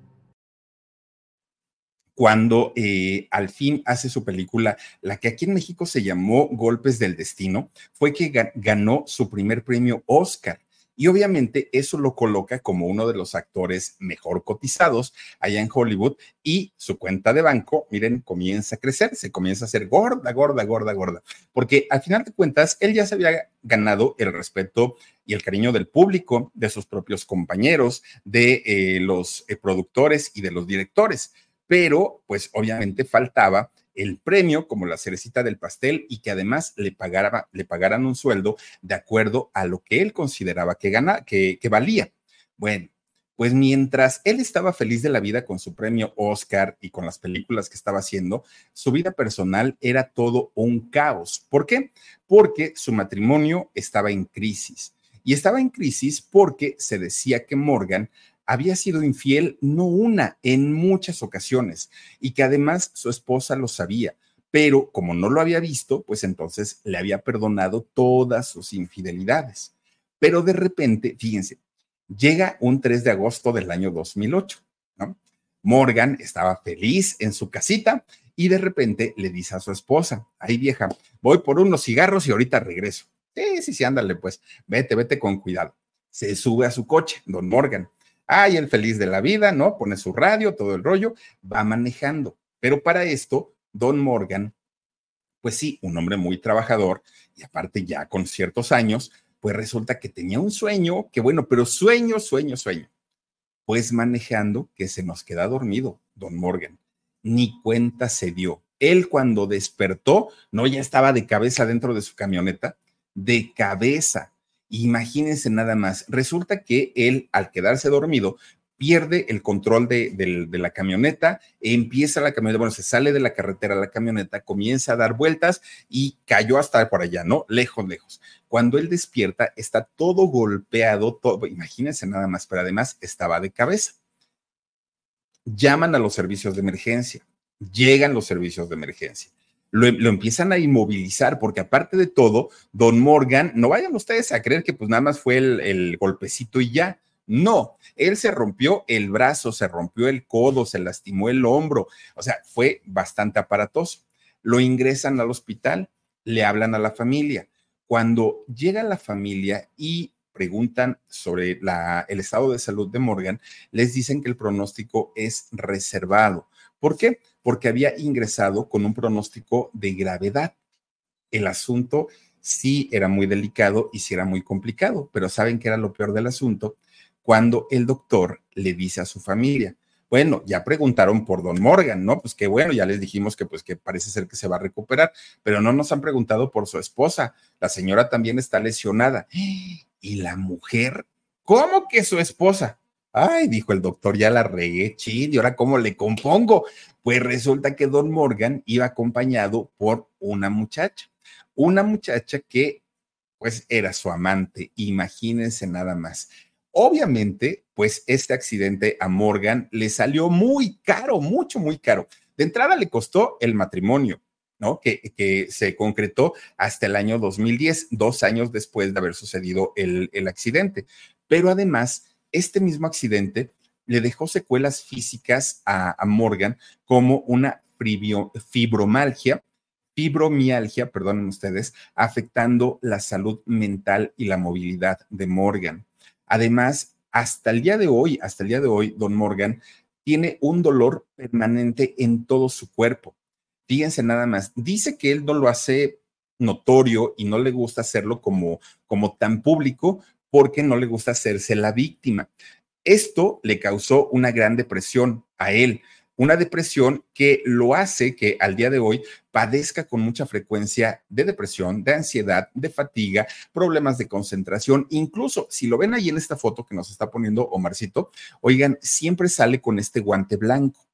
cuando eh, al fin hace su película, la que aquí en México se llamó Golpes del Destino, fue que ganó su primer premio Oscar. Y obviamente eso lo coloca como uno de los actores mejor cotizados allá en Hollywood y su cuenta de banco, miren, comienza a crecer, se comienza a hacer gorda, gorda, gorda, gorda. Porque al final de cuentas, él ya se había ganado el respeto y el cariño del público, de sus propios compañeros, de eh, los eh, productores y de los directores pero pues obviamente faltaba el premio como la cerecita del pastel y que además le, pagara, le pagaran un sueldo de acuerdo a lo que él consideraba que, gana, que, que valía. Bueno, pues mientras él estaba feliz de la vida con su premio Oscar y con las películas que estaba haciendo, su vida personal era todo un caos. ¿Por qué? Porque su matrimonio estaba en crisis. Y estaba en crisis porque se decía que Morgan había sido infiel no una, en muchas ocasiones, y que además su esposa lo sabía, pero como no lo había visto, pues entonces le había perdonado todas sus infidelidades. Pero de repente, fíjense, llega un 3 de agosto del año 2008, ¿no? Morgan estaba feliz en su casita y de repente le dice a su esposa, ay vieja, voy por unos cigarros y ahorita regreso. Sí, sí, sí, ándale, pues, vete, vete con cuidado. Se sube a su coche, don Morgan, Ay, el feliz de la vida, ¿no? Pone su radio, todo el rollo, va manejando. Pero para esto, Don Morgan, pues sí, un hombre muy trabajador y aparte ya con ciertos años, pues resulta que tenía un sueño, que bueno, pero sueño, sueño, sueño. Pues manejando que se nos queda dormido, Don Morgan. Ni cuenta se dio. Él cuando despertó, no ya estaba de cabeza dentro de su camioneta, de cabeza Imagínense nada más. Resulta que él, al quedarse dormido, pierde el control de, la camioneta, empieza la camioneta, bueno, se sale de la carretera la camioneta, comienza a dar vueltas y cayó hasta por allá, ¿no? Lejos, lejos. Cuando él despierta, está todo golpeado, todo, imagínense nada más, pero además estaba de cabeza. Llaman a los servicios de emergencia, llegan los servicios de emergencia lo, empiezan a inmovilizar, porque aparte de todo, Don Morgan, no vayan ustedes a creer que pues nada más fue el, golpecito y ya. No, él se rompió el brazo, se rompió el codo, se lastimó el hombro, o sea, fue bastante aparatoso. Lo ingresan al hospital, le hablan a la familia. Cuando llega la familia y preguntan sobre el estado de salud de Morgan, les dicen que el pronóstico es reservado. ¿Por qué? Porque había ingresado con un pronóstico de gravedad. El asunto sí era muy delicado y sí era muy complicado, pero ¿saben qué era lo peor del asunto? Cuando el doctor le dice a su familia, bueno, ya preguntaron por Don Morgan, ¿no? Pues qué bueno, ya les dijimos que pues que parece ser que se va a recuperar, pero no nos han preguntado por su esposa. La señora también está lesionada. Y la mujer, ¿cómo que su esposa? Ay, dijo el doctor, ya la regué, chid, ¿y ahora cómo le compongo? Pues resulta que Don Morgan iba acompañado por una muchacha, una muchacha que pues era su amante, imagínense nada más. Obviamente, pues este accidente a Morgan le salió muy caro, mucho, muy caro. De entrada le costó el matrimonio, ¿no? Que, que, se concretó hasta el año 2010, dos años después de haber sucedido el, el accidente. Pero además, este mismo accidente le dejó secuelas físicas a, Morgan como una fibromalgia, fibromialgia, perdonen ustedes, afectando la salud mental y la movilidad de Morgan. Además, hasta el día de hoy, hasta el día de hoy, don Morgan tiene un dolor permanente en todo su cuerpo. Fíjense nada más, dice que él no lo hace notorio y no le gusta hacerlo como, como tan público porque no le gusta hacerse la víctima. Esto le causó una gran depresión a él una depresión que lo hace que al día de hoy padezca con mucha frecuencia de depresión, de ansiedad, de fatiga, problemas de concentración, incluso si lo ven ahí en esta foto que nos está poniendo Omarcito, oigan, siempre sale con este guante blanco.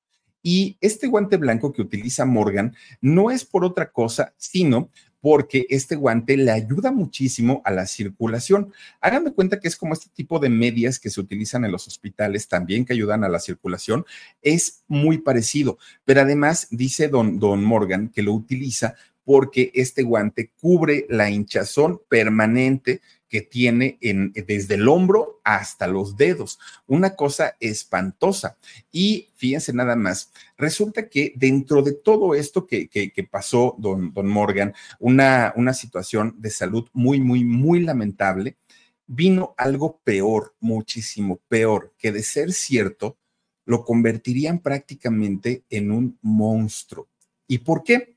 Y este guante blanco que utiliza Morgan no es por otra cosa, sino porque este guante le ayuda muchísimo a la circulación. Háganme cuenta que es como este tipo de medias que se utilizan en los hospitales también que ayudan a la circulación. Es muy parecido, pero además dice don, don Morgan que lo utiliza porque este guante cubre la hinchazón permanente que tiene en, desde el hombro hasta los dedos. Una cosa espantosa. Y fíjense nada más, resulta que dentro de todo esto que, pasó, don, don Morgan, una, una situación de salud muy, muy, muy lamentable, vino algo peor, muchísimo peor, que de ser cierto, lo convertirían prácticamente en un monstruo. ¿Y por qué?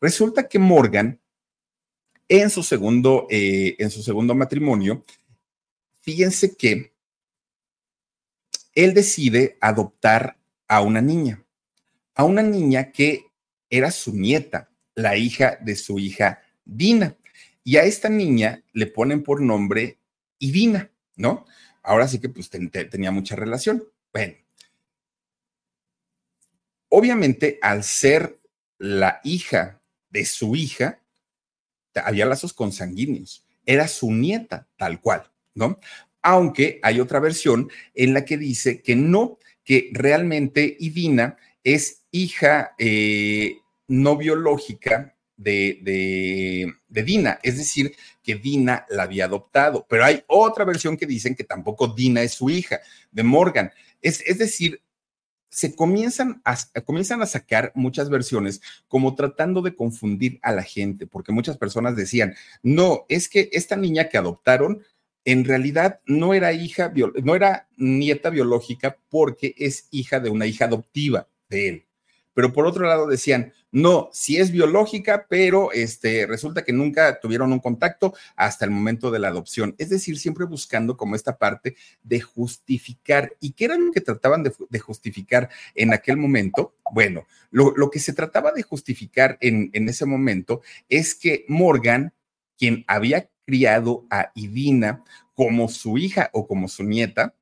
Resulta que Morgan en su segundo, eh, en su segundo matrimonio, fíjense que él decide adoptar a una niña, a una niña que era su nieta, la hija de su hija Dina. Y a esta niña le ponen por nombre Idina, ¿no? Ahora sí que pues tenía mucha relación. Bueno, obviamente al ser la hija de su hija, había lazos consanguíneos, era su nieta tal cual, ¿no? Aunque hay otra versión en la que dice que no, que realmente Idina es hija eh, no biológica de, de, Dina, es decir, que Dina la había adoptado, pero hay otra versión que dicen que tampoco Dina es su hija, de Morgan. Es, es decir, se comienzan a, comienzan a sacar muchas versiones como tratando de confundir a la gente, porque muchas personas decían, no, es que esta niña que adoptaron en realidad no era hija, no era nieta biológica porque es hija de una hija adoptiva de él pero por otro lado decían, no, sí es biológica, pero este, resulta que nunca tuvieron un contacto hasta el momento de la adopción. Es decir, siempre buscando como esta parte de justificar. ¿Y qué era lo que trataban de, justificar en aquel momento? Bueno, lo, que se trataba de justificar en, en ese momento es que Morgan, quien había criado a Idina como su hija o como su nieta,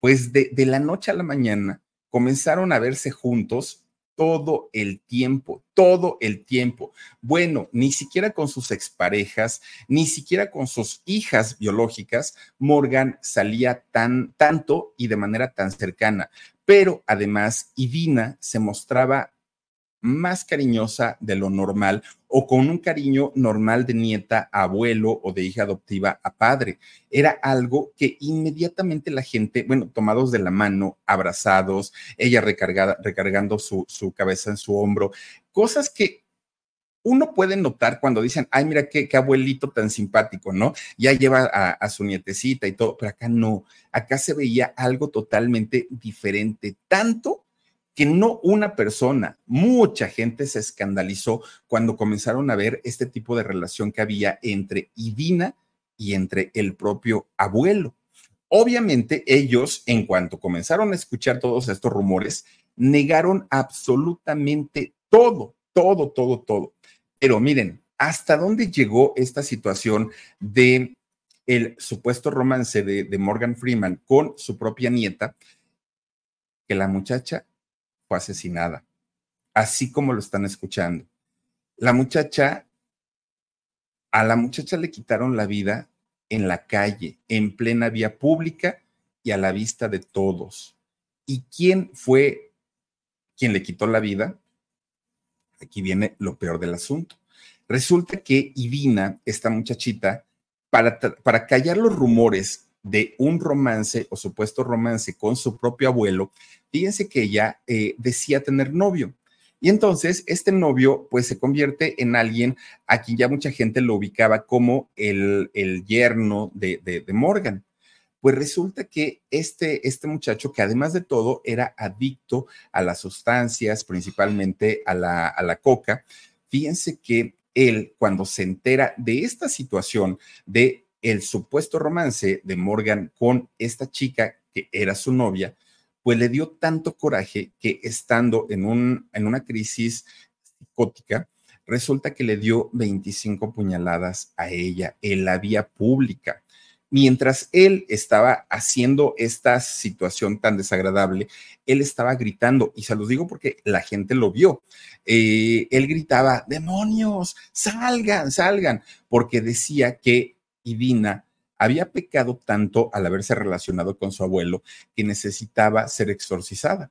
pues de, de la noche a la mañana comenzaron a verse juntos todo el tiempo, todo el tiempo. Bueno, ni siquiera con sus exparejas, ni siquiera con sus hijas biológicas, Morgan salía tan tanto y de manera tan cercana. Pero además, Idina se mostraba más cariñosa de lo normal o con un cariño normal de nieta a abuelo o de hija adoptiva a padre. Era algo que inmediatamente la gente, bueno, tomados de la mano, abrazados, ella recargada, recargando su, su cabeza en su hombro, cosas que uno puede notar cuando dicen, ay, mira qué, qué abuelito tan simpático, ¿no? Ya lleva a, a, su nietecita y todo, pero acá no, acá se veía algo totalmente diferente, tanto que no una persona, mucha gente se escandalizó cuando comenzaron a ver este tipo de relación que había entre Idina y entre el propio abuelo. Obviamente ellos, en cuanto comenzaron a escuchar todos estos rumores, negaron absolutamente todo, todo, todo, todo. Pero miren, ¿hasta dónde llegó esta situación de el supuesto romance de, de, Morgan Freeman con su propia nieta? Que la muchacha asesinada, así como lo están escuchando. La muchacha, a la muchacha le quitaron la vida en la calle, en plena vía pública y a la vista de todos. ¿Y quién fue quien le quitó la vida? Aquí viene lo peor del asunto. Resulta que Ivina, esta muchachita, para, para callar los rumores de un romance o supuesto romance con su propio abuelo, fíjense que ella eh, decía tener novio. Y entonces este novio pues se convierte en alguien a quien ya mucha gente lo ubicaba como el, el yerno de, de, de, Morgan. Pues resulta que este, este muchacho, que además de todo era adicto a las sustancias, principalmente a la, a la coca, fíjense que él cuando se entera de esta situación de el supuesto romance de Morgan con esta chica que era su novia, pues le dio tanto coraje que estando en, un, en una crisis psicótica, resulta que le dio 25 puñaladas a ella en la vía pública. Mientras él estaba haciendo esta situación tan desagradable, él estaba gritando, y se los digo porque la gente lo vio. Eh, él gritaba, demonios, salgan, salgan, porque decía que Idina había pecado tanto al haberse relacionado con su abuelo que necesitaba ser exorcizada.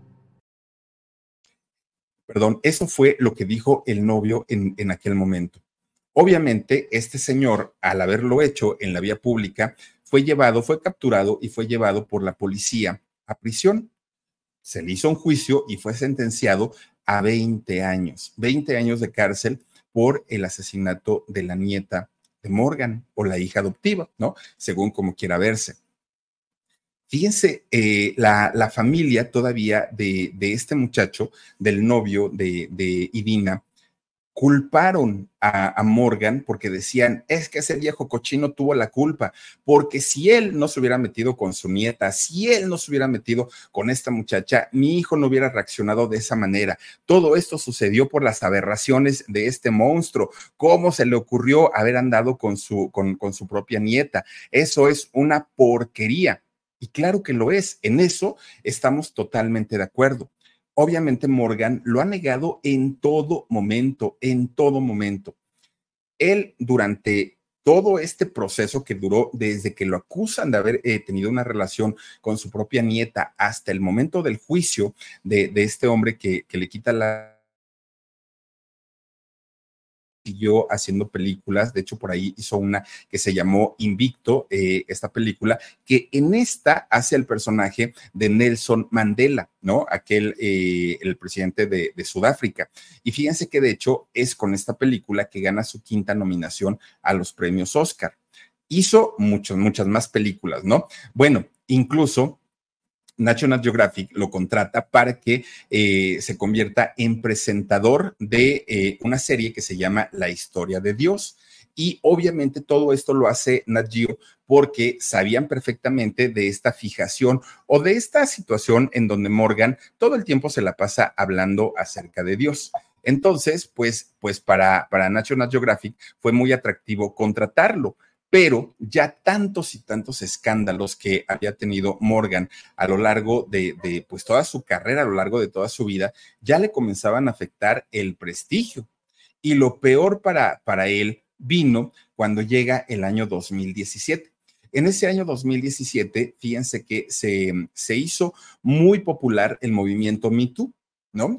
Perdón, eso fue lo que dijo el novio en, en, aquel momento. Obviamente, este señor, al haberlo hecho en la vía pública, fue llevado, fue capturado y fue llevado por la policía a prisión. Se le hizo un juicio y fue sentenciado a 20 años, 20 años de cárcel por el asesinato de la nieta de Morgan o la hija adoptiva, ¿no? Según como quiera verse. Fíjense, eh, la, familia todavía de, de, este muchacho, del novio de, de Idina, culparon a, a, Morgan porque decían, es que ese viejo cochino tuvo la culpa, porque si él no se hubiera metido con su nieta, si él no se hubiera metido con esta muchacha, mi hijo no hubiera reaccionado de esa manera. Todo esto sucedió por las aberraciones de este monstruo. ¿Cómo se le ocurrió haber andado con su, con, con su propia nieta? Eso es una porquería. Y claro que lo es, en eso estamos totalmente de acuerdo. Obviamente Morgan lo ha negado en todo momento, en todo momento. Él durante todo este proceso que duró desde que lo acusan de haber eh, tenido una relación con su propia nieta hasta el momento del juicio de, este hombre que le quita la siguió haciendo películas, de hecho por ahí hizo una que se llamó Invicto, eh, esta película, que en esta hace el personaje de Nelson Mandela, ¿no? Aquel, eh, el presidente de, de, Sudáfrica. Y fíjense que de hecho es con esta película que gana su quinta nominación a los premios Oscar. Hizo muchas, muchas más películas, ¿no? Bueno, incluso National Geographic lo contrata para que eh, se convierta en presentador de eh, una serie que se llama La historia de Dios. Y obviamente todo esto lo hace Nat Geo porque sabían perfectamente de esta fijación o de esta situación en donde Morgan todo el tiempo se la pasa hablando acerca de Dios. Entonces, pues, pues para, para National Geographic fue muy atractivo contratarlo pero ya tantos y tantos escándalos que había tenido Morgan a lo largo de, pues toda su carrera, a lo largo de toda su vida, ya le comenzaban a afectar el prestigio. Y lo peor para, para él vino cuando llega el año 2017. En ese año 2017, fíjense que se, se hizo muy popular el movimiento Me Too.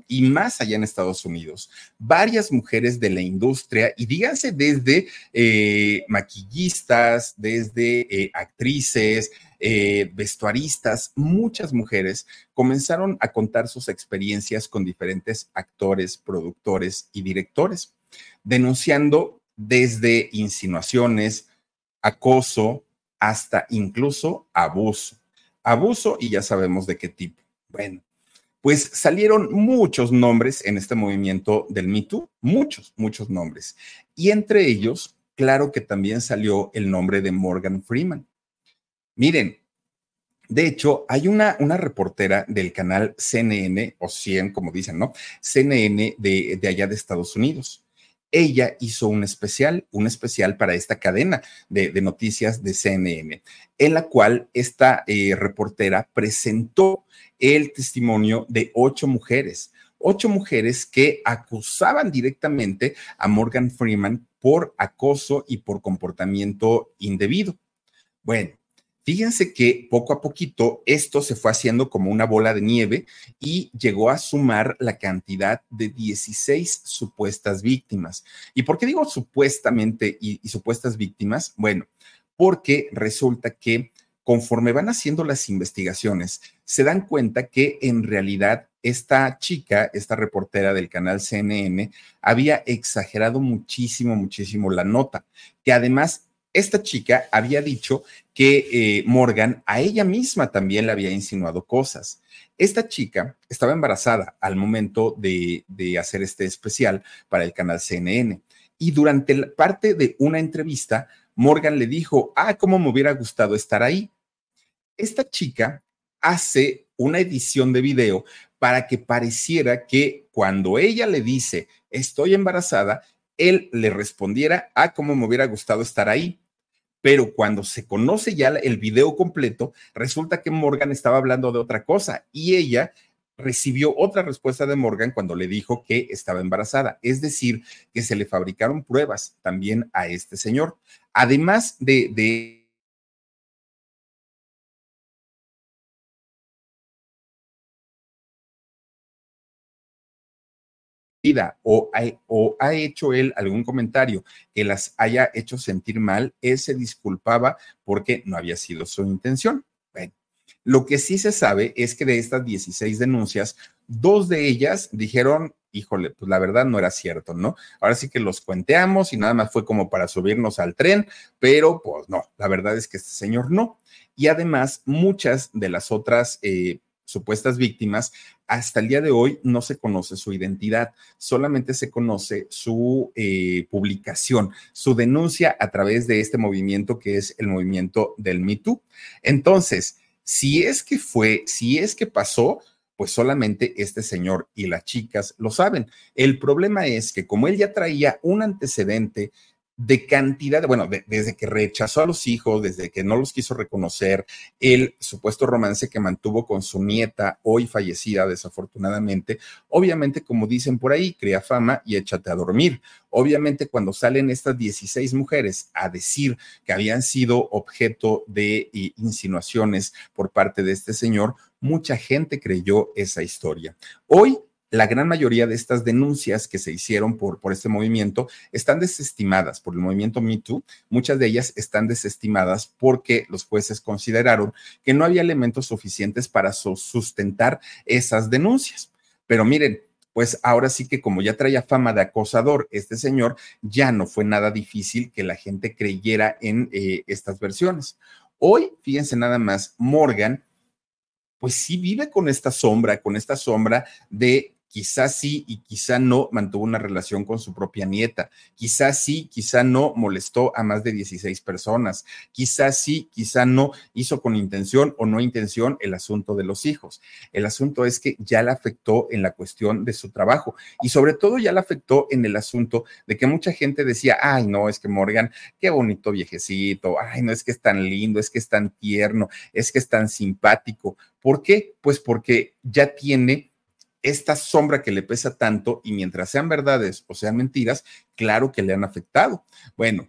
Y más allá en Estados Unidos. Varias mujeres de la industria, y díganse desde eh, maquillistas, desde eh, actrices, eh, vestuaristas, muchas mujeres comenzaron a contar sus experiencias con diferentes actores, productores y directores, denunciando desde insinuaciones, acoso, hasta incluso abuso. Abuso y ya sabemos de qué tipo. Bueno, pues salieron muchos nombres en este movimiento del Me Too, muchos, muchos nombres. Y entre ellos, claro que también salió el nombre de Morgan Freeman. Miren, de hecho, hay una, una reportera del canal CNN, o 100, como dicen, ¿no? CNN de, de allá de Estados Unidos ella hizo un especial, un especial para esta cadena de, noticias de CNN, en la cual esta eh, reportera presentó el testimonio de ocho mujeres, ocho mujeres que acusaban directamente a Morgan Freeman por acoso y por comportamiento indebido. Bueno, Fíjense que poco a poquito esto se fue haciendo como una bola de nieve y llegó a sumar la cantidad de 16 supuestas víctimas. ¿Y por qué digo supuestamente y, supuestas víctimas? Bueno, porque resulta que conforme van haciendo las investigaciones, se dan cuenta que en realidad esta chica, esta reportera del canal CNN, había exagerado muchísimo, muchísimo la nota, que además esta chica había dicho que eh, Morgan a ella misma también le había insinuado cosas. Esta chica estaba embarazada al momento de, hacer este especial para el canal CNN y durante la parte de una entrevista, Morgan le dijo, ah, cómo me hubiera gustado estar ahí. Esta chica hace una edición de video para que pareciera que cuando ella le dice, estoy embarazada, él le respondiera, ah, cómo me hubiera gustado estar ahí pero cuando se conoce ya el video completo, resulta que Morgan estaba hablando de otra cosa y ella recibió otra respuesta de Morgan cuando le dijo que estaba embarazada. Es decir, que se le fabricaron pruebas también a este señor. Además de, de o ha, o ha hecho él algún comentario que las haya hecho sentir mal, él se disculpaba porque no había sido su intención. Lo que sí se sabe es que de estas 16 denuncias, dos de ellas dijeron, híjole, pues la verdad no era cierto, ¿no? Ahora sí que los cuenteamos y nada más fue como para subirnos al tren, pero pues no, la verdad es que este señor no. Y además, muchas de las otras... Eh, supuestas víctimas, hasta el día de hoy no se conoce su identidad, solamente se conoce su eh, publicación, su denuncia a través de este movimiento que es el movimiento del Me Too. Entonces, si es que fue, si es que pasó, pues solamente este señor y las chicas lo saben. El problema es que como él ya traía un antecedente de cantidad, bueno, desde que rechazó a los hijos, desde que no los quiso reconocer, el supuesto romance que mantuvo con su nieta, hoy fallecida desafortunadamente, obviamente, como dicen por ahí, crea fama y échate a dormir. Obviamente, cuando salen estas 16 mujeres a decir que habían sido objeto de insinuaciones por parte de este señor, mucha gente creyó esa historia. Hoy la gran mayoría de estas denuncias que se hicieron por, por este movimiento están desestimadas por el movimiento Me Too. Muchas de ellas están desestimadas porque los jueces consideraron que no había elementos suficientes para sustentar esas denuncias. Pero miren, pues ahora sí que como ya traía fama de acosador este señor, ya no fue nada difícil que la gente creyera en eh, estas versiones. Hoy, fíjense nada más, Morgan, pues sí vive con esta sombra, con esta sombra de quizás sí y quizá no mantuvo una relación con su propia nieta, quizás sí, quizá no molestó a más de 16 personas, quizás sí, quizá no hizo con intención o no intención el asunto de los hijos. El asunto es que ya le afectó en la cuestión de su trabajo y sobre todo ya le afectó en el asunto de que mucha gente decía, ay, no, es que Morgan, qué bonito viejecito, ay, no, es que es tan lindo, es que es tan tierno, es que es tan simpático. ¿Por qué? Pues porque ya tiene esta sombra que le pesa tanto y mientras sean verdades o sean mentiras, claro que le han afectado. Bueno,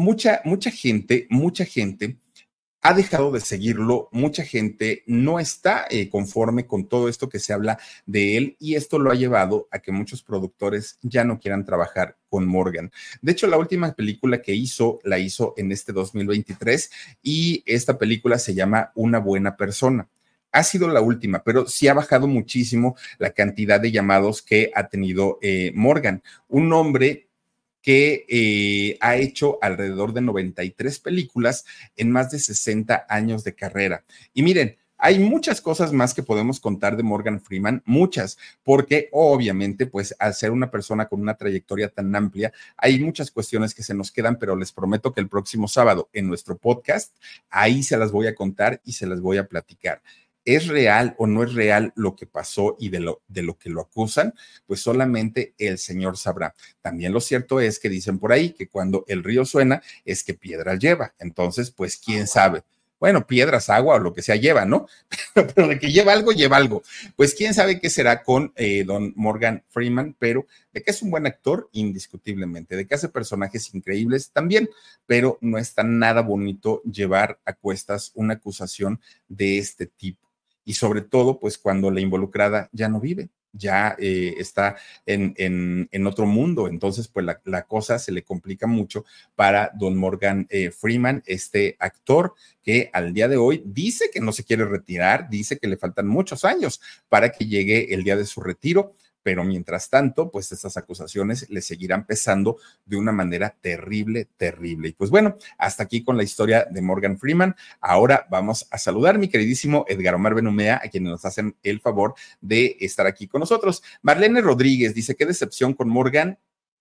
mucha, mucha gente, mucha gente ha dejado de seguirlo, mucha gente no está eh, conforme con todo esto que se habla de él y esto lo ha llevado a que muchos productores ya no quieran trabajar con Morgan. De hecho, la última película que hizo la hizo en este 2023 y esta película se llama Una buena persona ha sido la última, pero sí ha bajado muchísimo la cantidad de llamados que ha tenido eh, Morgan, un hombre que eh, ha hecho alrededor de 93 películas en más de 60 años de carrera. Y miren, hay muchas cosas más que podemos contar de Morgan Freeman, muchas, porque obviamente, pues al ser una persona con una trayectoria tan amplia, hay muchas cuestiones que se nos quedan, pero les prometo que el próximo sábado en nuestro podcast, ahí se las voy a contar y se las voy a platicar. ¿Es real o no es real lo que pasó y de lo, de lo que lo acusan? Pues solamente el Señor sabrá. También lo cierto es que dicen por ahí que cuando el río suena es que piedra lleva. Entonces, pues quién sabe. Bueno, piedras, agua o lo que sea lleva, ¿no? pero de que lleva algo, lleva algo. Pues quién sabe qué será con eh, don Morgan Freeman, pero de que es un buen actor, indiscutiblemente, de que hace personajes increíbles también, pero no está nada bonito llevar a cuestas una acusación de este tipo y sobre todo, pues cuando la involucrada ya no vive, ya eh, está en, en, otro mundo. Entonces, pues la, cosa se le complica mucho para don Morgan eh, Freeman, este actor que al día de hoy dice que no se quiere retirar, dice que le faltan muchos años para que llegue el día de su retiro pero mientras tanto, pues estas acusaciones le seguirán pesando de una manera terrible, terrible. Y pues bueno, hasta aquí con la historia de Morgan Freeman. Ahora vamos a saludar a mi queridísimo Edgar Omar Benumea, a quienes nos hacen el favor de estar aquí con nosotros. Marlene Rodríguez dice, qué decepción con Morgan.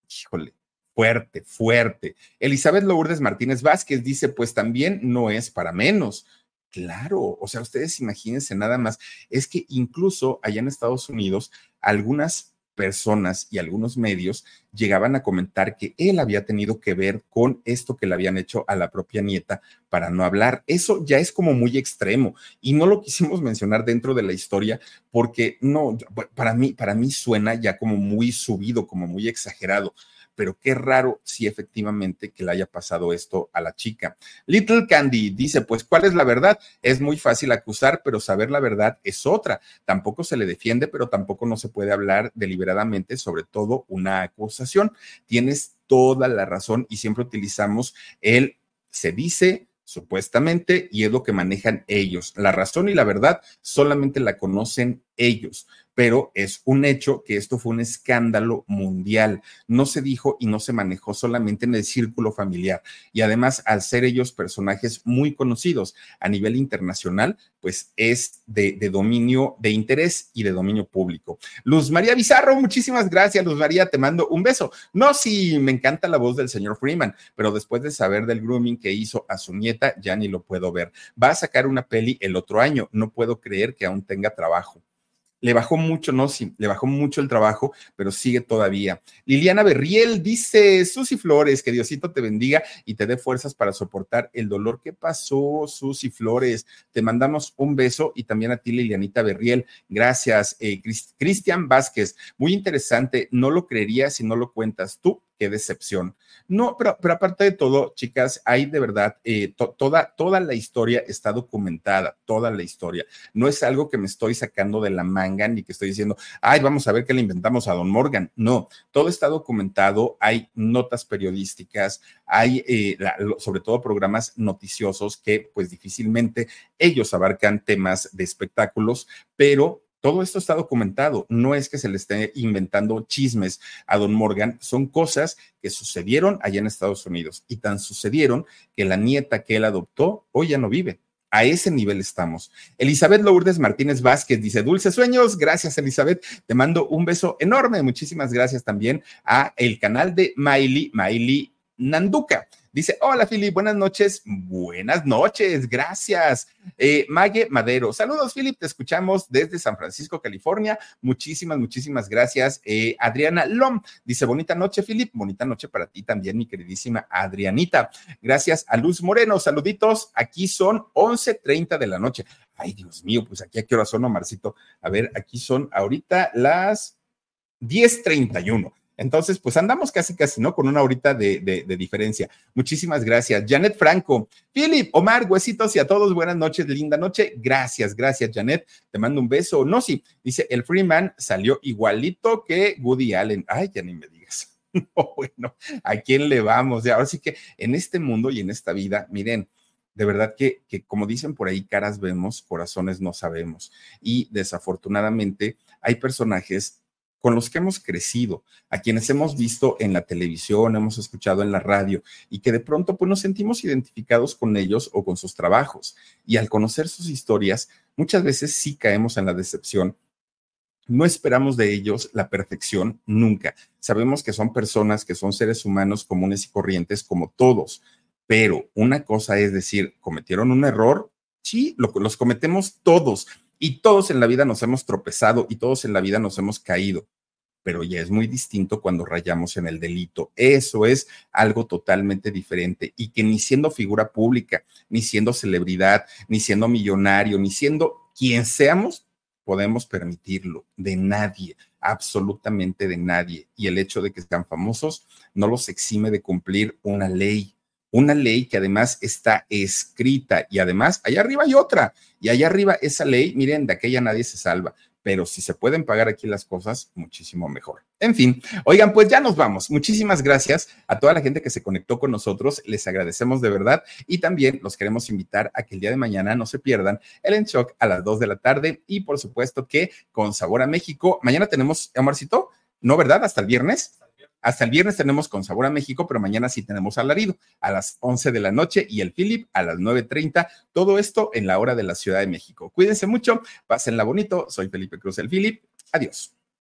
Híjole, fuerte, fuerte. Elizabeth Lourdes Martínez Vázquez dice, pues también no es para menos. Claro, o sea, ustedes imagínense nada más, es que incluso allá en Estados Unidos, algunas personas y algunos medios llegaban a comentar que él había tenido que ver con esto que le habían hecho a la propia nieta para no hablar. Eso ya es como muy extremo y no lo quisimos mencionar dentro de la historia porque no, para mí, para mí suena ya como muy subido, como muy exagerado pero qué raro si efectivamente que le haya pasado esto a la chica. Little Candy dice, pues, ¿cuál es la verdad? Es muy fácil acusar, pero saber la verdad es otra. Tampoco se le defiende, pero tampoco no se puede hablar deliberadamente sobre todo una acusación. Tienes toda la razón y siempre utilizamos el se dice, supuestamente, y es lo que manejan ellos. La razón y la verdad solamente la conocen ellos pero es un hecho que esto fue un escándalo mundial. No se dijo y no se manejó solamente en el círculo familiar. Y además, al ser ellos personajes muy conocidos a nivel internacional, pues es de, dominio de interés y de dominio público. Luz María Bizarro, muchísimas gracias, Luz María, te mando un beso. No, sí, me encanta la voz del señor Freeman, pero después de saber del grooming que hizo a su nieta, ya ni lo puedo ver. Va a sacar una peli el otro año, no puedo creer que aún tenga trabajo le bajó mucho, no, sí, le bajó mucho el trabajo, pero sigue todavía. Liliana Berriel dice, Susi Flores, que Diosito te bendiga y te dé fuerzas para soportar el dolor. ¿Qué pasó, Susi Flores? Te mandamos un beso y también a ti, Lilianita Berriel. Gracias, eh, Cristian Vázquez. Muy interesante, no lo creería si no lo cuentas tú qué decepción. No, pero, pero aparte de todo, chicas, hay de verdad, eh, toda, toda la historia está documentada, toda la historia. No es algo que me estoy sacando de la manga ni que estoy diciendo, ay, vamos a ver qué le inventamos a Don Morgan. No, todo está documentado, hay notas periodísticas, hay eh, sobre todo programas noticiosos que pues difícilmente ellos abarcan temas de espectáculos, pero todo esto está documentado, no es que se le esté inventando chismes a don Morgan, son cosas que sucedieron allá en Estados Unidos y tan sucedieron que la nieta que él adoptó hoy ya no vive. A ese nivel estamos. Elizabeth Lourdes Martínez Vázquez dice, dulces sueños. Gracias, Elizabeth. Te mando un beso enorme. Muchísimas gracias también a el canal de Miley, Miley Nanduca. Dice, hola Philip, buenas noches. Buenas noches, gracias. Eh, Mague Madero, saludos Philip, te escuchamos desde San Francisco, California. Muchísimas, muchísimas gracias. Eh, Adriana Lom dice, bonita noche Philip, bonita noche para ti también, mi queridísima Adrianita. Gracias a Luz Moreno, saluditos. Aquí son 11.30 de la noche. Ay, Dios mío, pues aquí a qué hora son, Omarcito. A ver, aquí son ahorita las 10.31. Entonces, pues andamos casi, casi, ¿no? Con una horita de, diferencia. Muchísimas gracias. Janet Franco, Philip, Omar, huesitos y a todos, buenas noches, linda noche. Gracias, gracias, Janet. Te mando un beso. No, sí, dice, el Freeman salió igualito que Woody Allen. Ay, ya ni me digas. No, bueno, ¿a quién le vamos? Ahora sí que en este mundo y en esta vida, miren, de verdad que, que, como dicen por ahí, caras vemos, corazones no sabemos. Y desafortunadamente hay personajes con los que hemos crecido, a quienes hemos visto en la televisión, hemos escuchado en la radio y que de pronto pues nos sentimos identificados con ellos o con sus trabajos. Y al conocer sus historias, muchas veces sí caemos en la decepción. No esperamos de ellos la perfección nunca. Sabemos que son personas, que son seres humanos comunes y corrientes como todos, pero una cosa es decir, cometieron un error, sí, lo, los cometemos todos y todos en la vida nos hemos tropezado y todos en la vida nos hemos caído, pero ya es muy distinto cuando rayamos en el delito. Eso es algo totalmente diferente y que ni siendo figura pública, ni siendo celebridad, ni siendo millonario, ni siendo quien seamos, podemos permitirlo. De nadie, absolutamente de nadie. Y el hecho de que sean famosos no los exime de cumplir una ley una ley que además está escrita y además allá arriba hay otra y allá arriba esa ley, miren, de aquella nadie se salva, pero si se pueden pagar aquí las cosas, muchísimo mejor. En fin, oigan, pues ya nos vamos. Muchísimas gracias a toda la gente que se conectó con nosotros, les agradecemos de verdad y también los queremos invitar a que el día de mañana no se pierdan el En Shock a las 2 de la tarde y por supuesto que con Sabor a México, mañana tenemos, Amarcito, ¿no verdad? Hasta el viernes. Hasta el viernes tenemos con Sabor a México, pero mañana sí tenemos alarido a las 11 de la noche y el Philip a las 9.30. Todo esto en la hora de la Ciudad de México. Cuídense mucho, pásenla bonito. Soy Felipe Cruz, el Philip. Adiós.